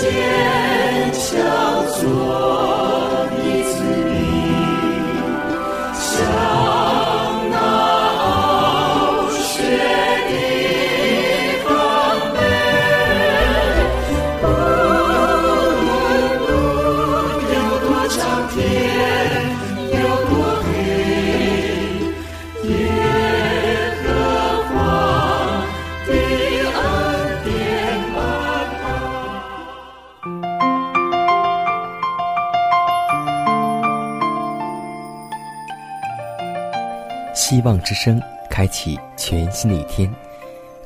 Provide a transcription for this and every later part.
坚强做。希望之声，开启全新的一天。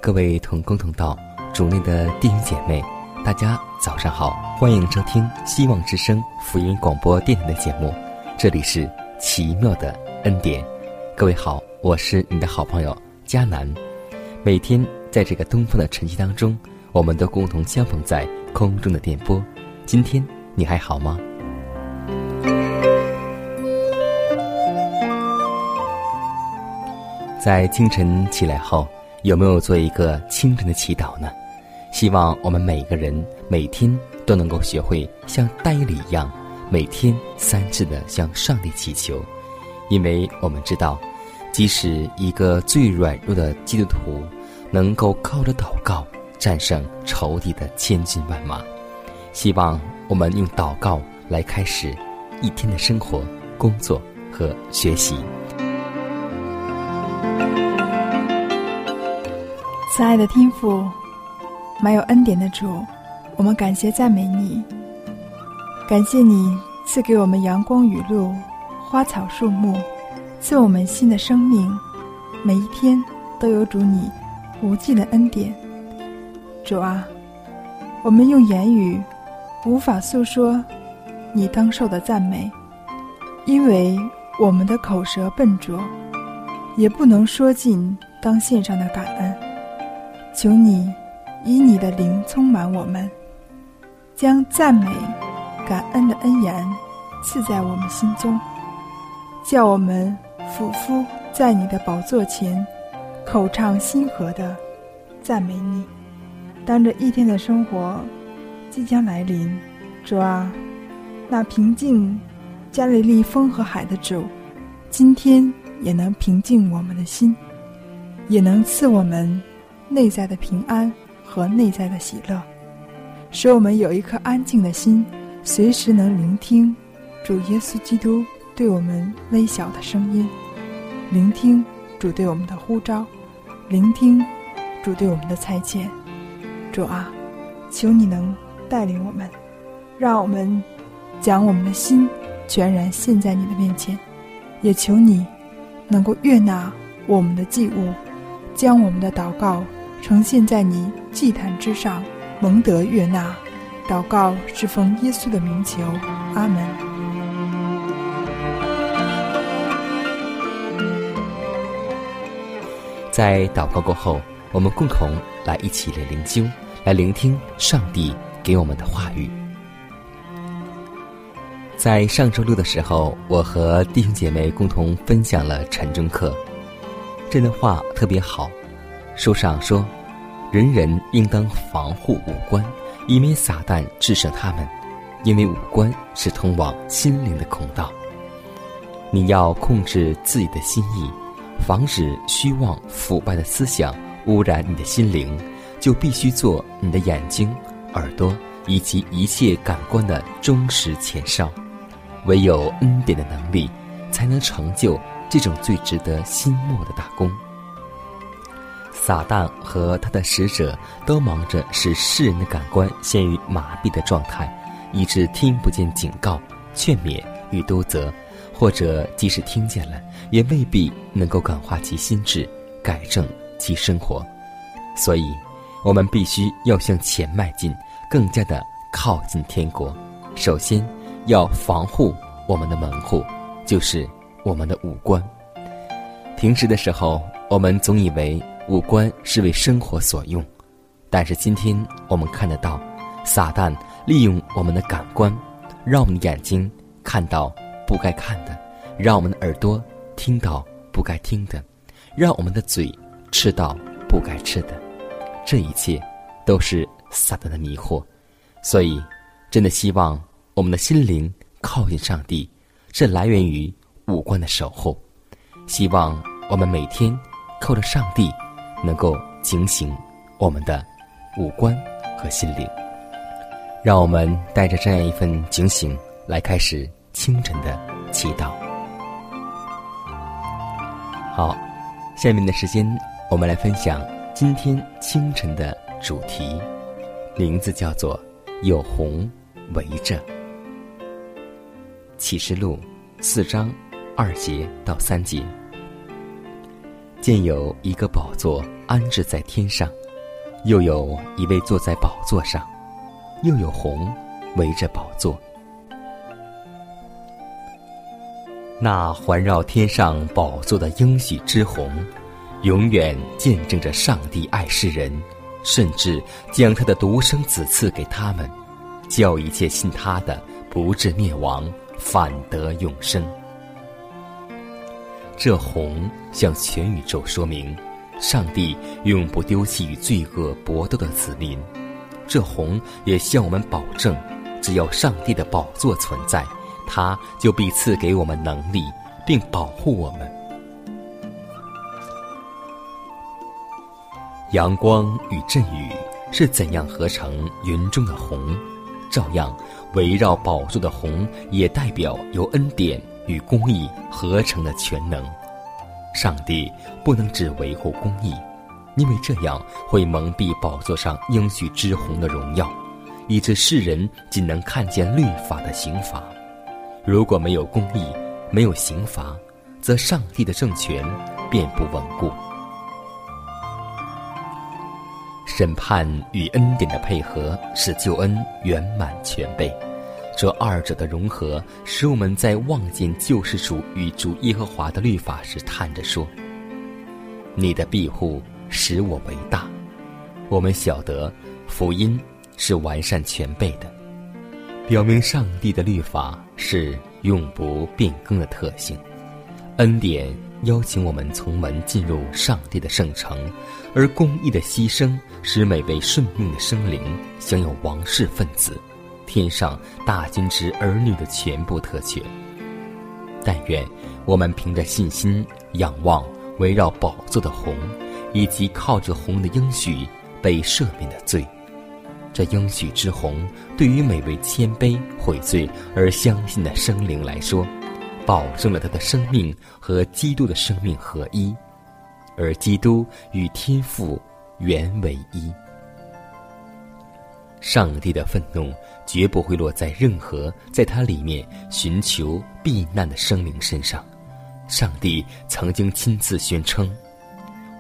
各位同工同道主内的弟兄姐妹，大家早上好，欢迎收听希望之声福音广播电台的节目。这里是奇妙的恩典。各位好，我是你的好朋友佳南。每天在这个东方的晨曦当中，我们都共同相逢在空中的电波。今天你还好吗？在清晨起来后，有没有做一个清晨的祈祷呢？希望我们每个人每天都能够学会像戴里一样，每天三次的向上帝祈求，因为我们知道，即使一个最软弱的基督徒，能够靠着祷告战胜仇敌的千军万马。希望我们用祷告来开始一天的生活、工作和学习。慈爱的天父，满有恩典的主，我们感谢赞美你，感谢你赐给我们阳光雨露、花草树木，赐我们新的生命。每一天都有主你无尽的恩典。主啊，我们用言语无法诉说你当受的赞美，因为我们的口舌笨拙，也不能说尽当献上的感恩。求你以你的灵充满我们，将赞美、感恩的恩言赐在我们心中，叫我们俯伏在你的宝座前，口唱心和的赞美你。当这一天的生活即将来临，主啊，那平静加利利风和海的主，今天也能平静我们的心，也能赐我们。内在的平安和内在的喜乐，使我们有一颗安静的心，随时能聆听主耶稣基督对我们微小的声音，聆听主对我们的呼召，聆听主对我们的裁遣。主啊，求你能带领我们，让我们将我们的心全然献在你的面前，也求你能够悦纳我们的祭物，将我们的祷告。呈现在你祭坛之上，蒙德悦纳。祷告是奉耶稣的名求，阿门。在祷告过后，我们共同来一起来灵修，来聆听上帝给我们的话语。在上周六的时候，我和弟兄姐妹共同分享了晨钟课，这段话特别好。书上说，人人应当防护五官，以免撒旦制胜他们，因为五官是通往心灵的孔道。你要控制自己的心意，防止虚妄腐败的思想污染你的心灵，就必须做你的眼睛、耳朵以及一切感官的忠实前哨。唯有恩典的能力，才能成就这种最值得心默的大功。撒旦和他的使者都忙着使世人的感官陷于麻痹的状态，以致听不见警告、劝勉与督责，或者即使听见了，也未必能够感化其心智，改正其生活。所以，我们必须要向前迈进，更加的靠近天国。首先，要防护我们的门户，就是我们的五官。平时的时候，我们总以为五官是为生活所用，但是今天我们看得到，撒旦利用我们的感官，让我们的眼睛看到不该看的，让我们的耳朵听到不该听的，让我们的嘴吃到不该吃的。这一切都是撒旦的迷惑，所以真的希望我们的心灵靠近上帝，是来源于五官的守候。希望我们每天靠着上帝，能够警醒我们的五官和心灵。让我们带着这样一份警醒来开始清晨的祈祷。好，下面的时间我们来分享。今天清晨的主题，名字叫做“有红围着”。启示录四章二节到三节，见有一个宝座安置在天上，又有一位坐在宝座上，又有红围着宝座。那环绕天上宝座的应许之红。永远见证着上帝爱世人，甚至将他的独生子赐给他们，叫一切信他的不至灭亡，反得永生。这红向全宇宙说明，上帝永不丢弃与罪恶搏斗的子民。这红也向我们保证，只要上帝的宝座存在，他就必赐给我们能力，并保护我们。阳光与阵雨是怎样合成云中的红？照样，围绕宝座的红也代表由恩典与公义合成的全能。上帝不能只维护公义，因为这样会蒙蔽宝座上应许之红的荣耀，以致世人仅能看见律法的刑罚。如果没有公义，没有刑罚，则上帝的政权便不稳固。审判与恩典的配合，使救恩圆满全备。这二者的融合，使我们在望见救世主与主耶和华的律法时，叹着说：“你的庇护使我为大。”我们晓得，福音是完善全备的，表明上帝的律法是永不变更的特性。恩典邀请我们从门进入上帝的圣城。而公义的牺牲，使每位顺命的生灵享有王室分子、天上大金之儿女的全部特权。但愿我们凭着信心仰望围绕宝座的红，以及靠着红的应许被赦免的罪。这应许之红，对于每位谦卑悔罪而相信的生灵来说，保证了他的生命和基督的生命合一。而基督与天父原为一。上帝的愤怒绝不会落在任何在他里面寻求避难的生灵身上。上帝曾经亲自宣称：“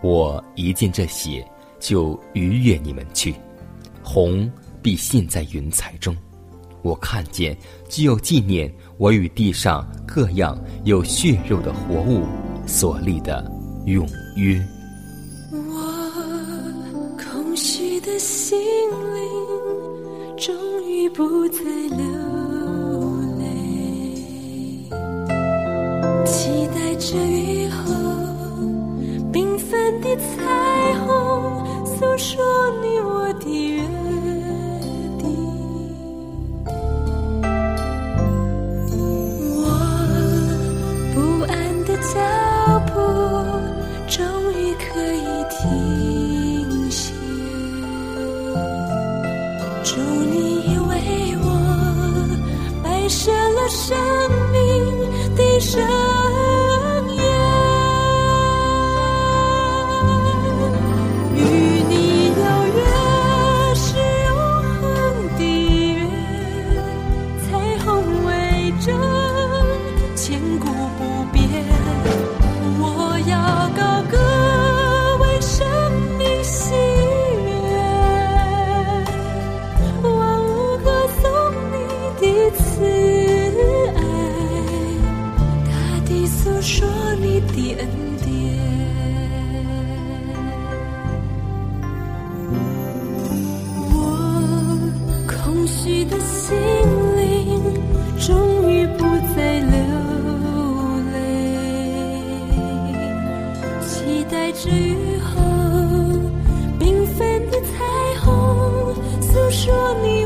我一见这血，就逾越你们去，红必现在云彩中。我看见，就要纪念我与地上各样有血肉的活物所立的。”永约。我空虚的心灵不再流泪，期待着雨后缤纷的彩虹，诉说你我的缘。生说你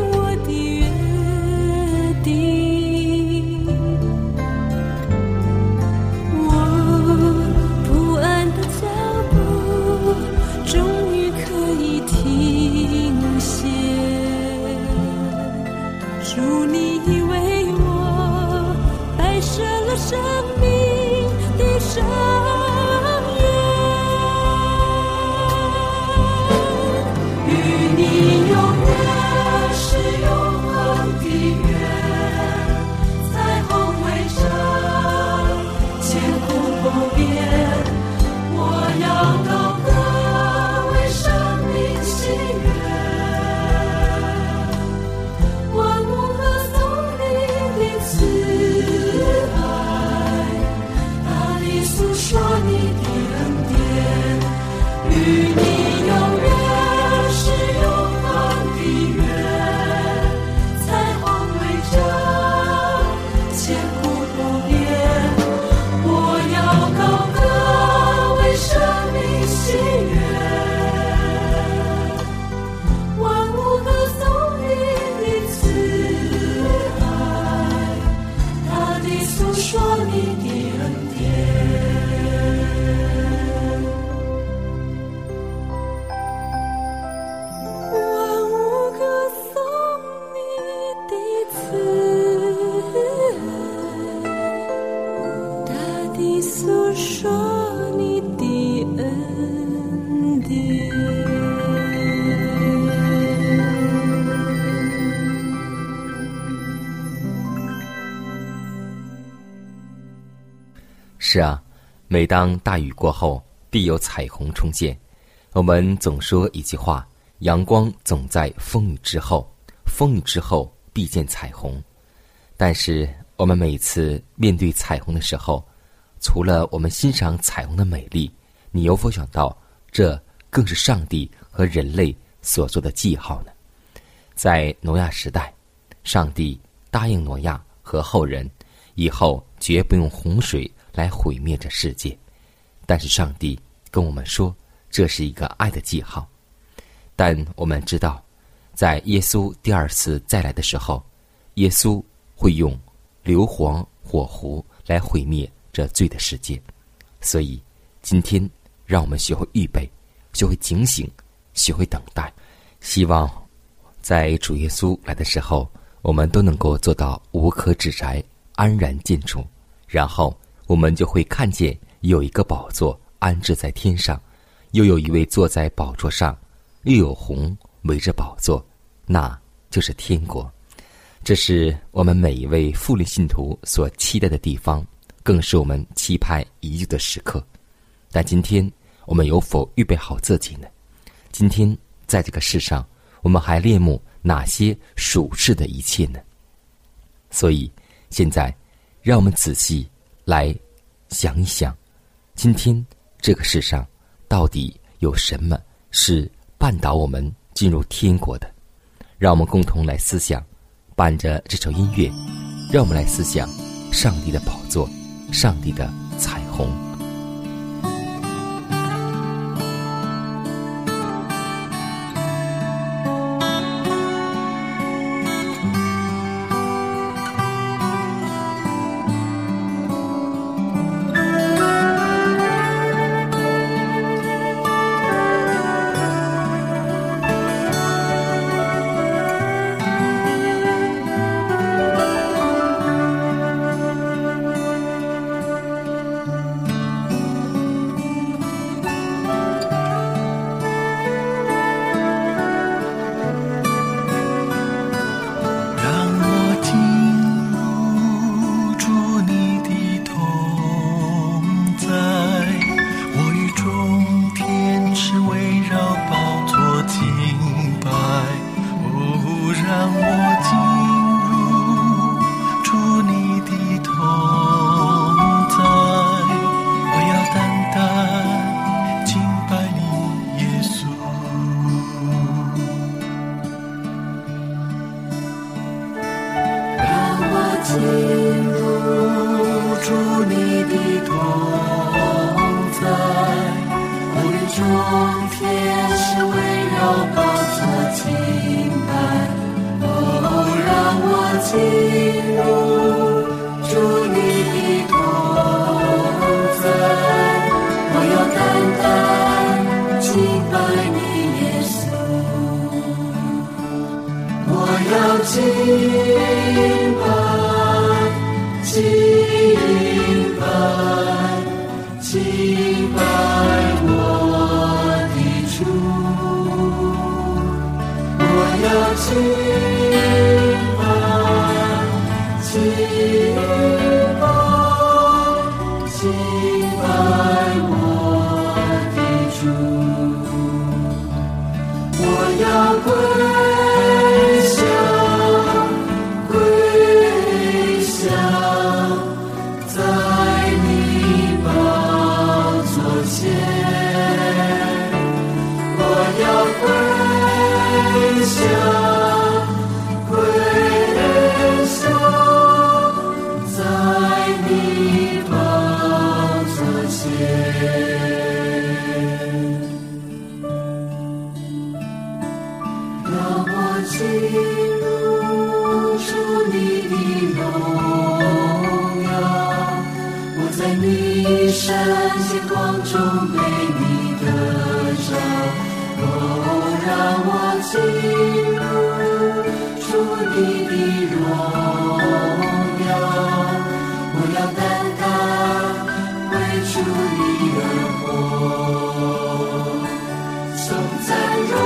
是啊，每当大雨过后，必有彩虹重现。我们总说一句话：阳光总在风雨之后，风雨之后必见彩虹。但是，我们每次面对彩虹的时候，除了我们欣赏彩虹的美丽，你有否想到，这更是上帝和人类所做的记号呢？在挪亚时代，上帝答应挪亚和后人，以后绝不用洪水来毁灭这世界。但是上帝跟我们说，这是一个爱的记号。但我们知道，在耶稣第二次再来的时候，耶稣会用硫磺火湖来毁灭这罪的世界。所以，今天让我们学会预备，学会警醒，学会等待。希望在主耶稣来的时候，我们都能够做到无可指摘、安然进主。然后，我们就会看见有一个宝座安置在天上，又有一位坐在宝座上，又有红围着宝座，那就是天国。这是我们每一位复临信徒所期待的地方，更是我们期盼已久的时刻。但今天我们有否预备好自己呢？今天在这个世上，我们还恋慕哪些属世的一切呢？所以，现在让我们仔细来想一想，今天这个世上到底有什么是绊倒我们进入天国的？让我们共同来思想。伴着这首音乐，让我们来思想上帝的宝座，上帝的彩虹。soul. 身心光中被你得着，哦，让我进入主你的荣耀，我要单单为主你而活，颂赞荣。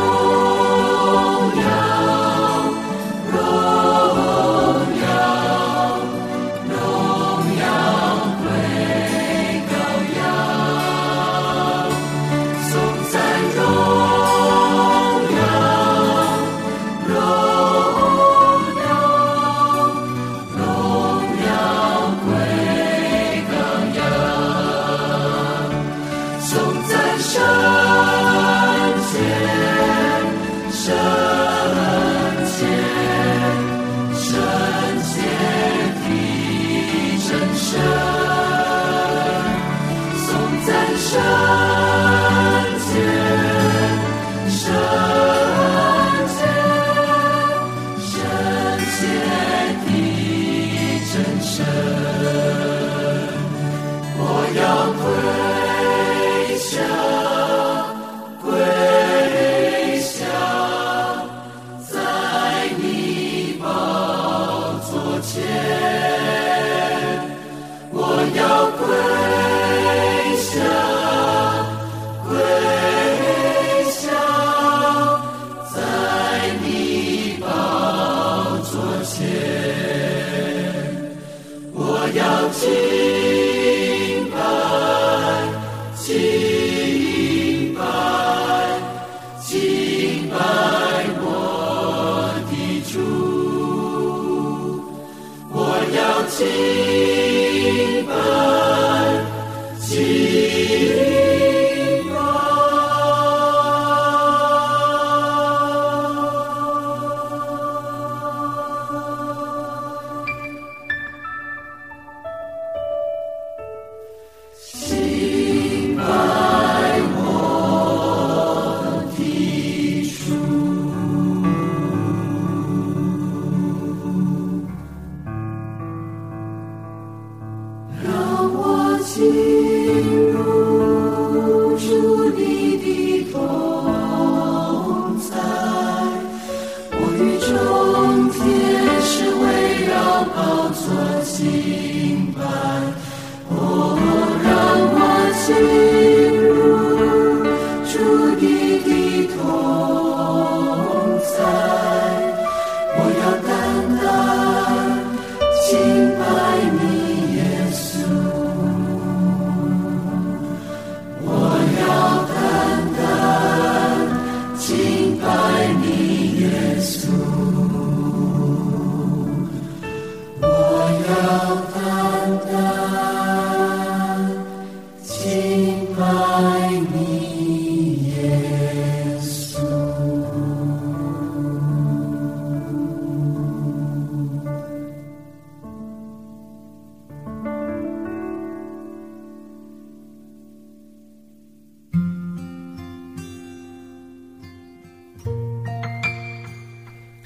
shine. 敬拜，哦，让我心。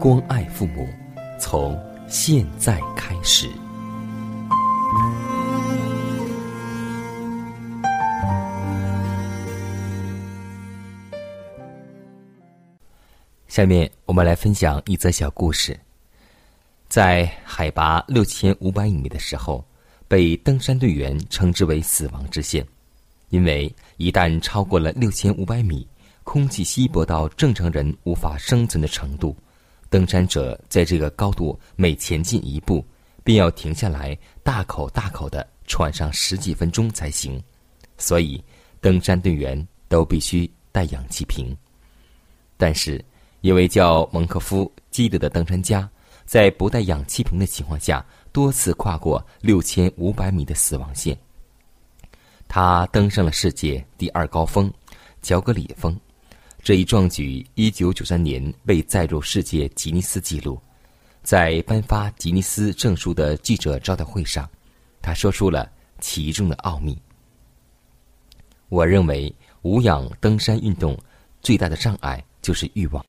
关爱父母，从现在开始。下面我们来分享一则小故事。在海拔六千五百米的时候，被登山队员称之为“死亡之线”，因为一旦超过了六千五百米，空气稀薄到正常人无法生存的程度，登山者在这个高度每前进一步，便要停下来，大口大口的喘上十几分钟才行。所以，登山队员都必须带氧气瓶。但是，一位叫蒙克夫·基德的登山家，在不带氧气瓶的情况下，多次跨过六千五百米的死亡线。他登上了世界第二高峰——乔格里峰。这一壮举，一九九三年被载入世界吉尼斯纪录。在颁发吉尼斯证书的记者招待会上，他说出了其中的奥秘。我认为，无氧登山运动最大的障碍就是欲望。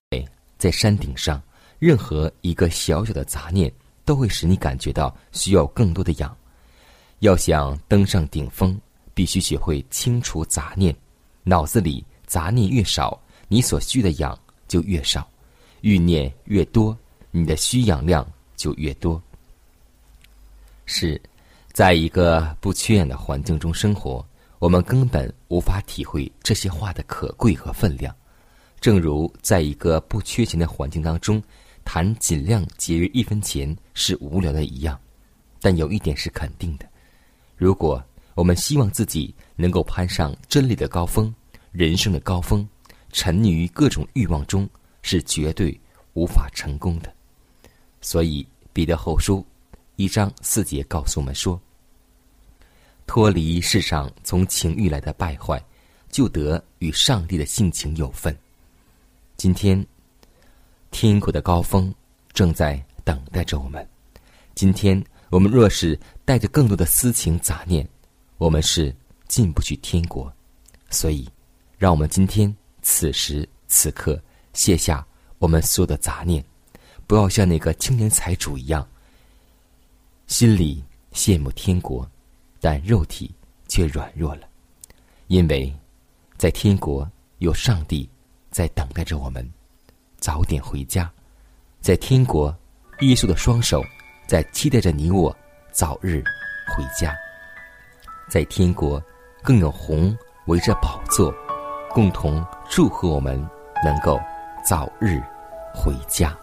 在山顶上，任何一个小小的杂念都会使你感觉到需要更多的氧。要想登上顶峰，必须学会清除杂念，脑子里杂念越少。你所需的氧就越少，欲念越多，你的需氧量就越多。是，在一个不缺氧的环境中生活，我们根本无法体会这些话的可贵和分量。正如在一个不缺钱的环境当中，谈尽量节约一分钱是无聊的一样。但有一点是肯定的：如果我们希望自己能够攀上真理的高峰、人生的高峰，沉溺于各种欲望中是绝对无法成功的，所以彼得后书一章四节告诉我们说：脱离世上从情欲来的败坏，就得与上帝的性情有份。今天天国的高峰正在等待着我们。今天我们若是带着更多的私情杂念，我们是进不去天国。所以，让我们今天。此时此刻，卸下我们所有的杂念，不要像那个青年财主一样，心里羡慕天国，但肉体却软弱了，因为在天国有上帝在等待着我们，早点回家。在天国，耶稣的双手在期待着你我早日回家。在天国，更有红围着宝座。共同祝贺我们能够早日回家。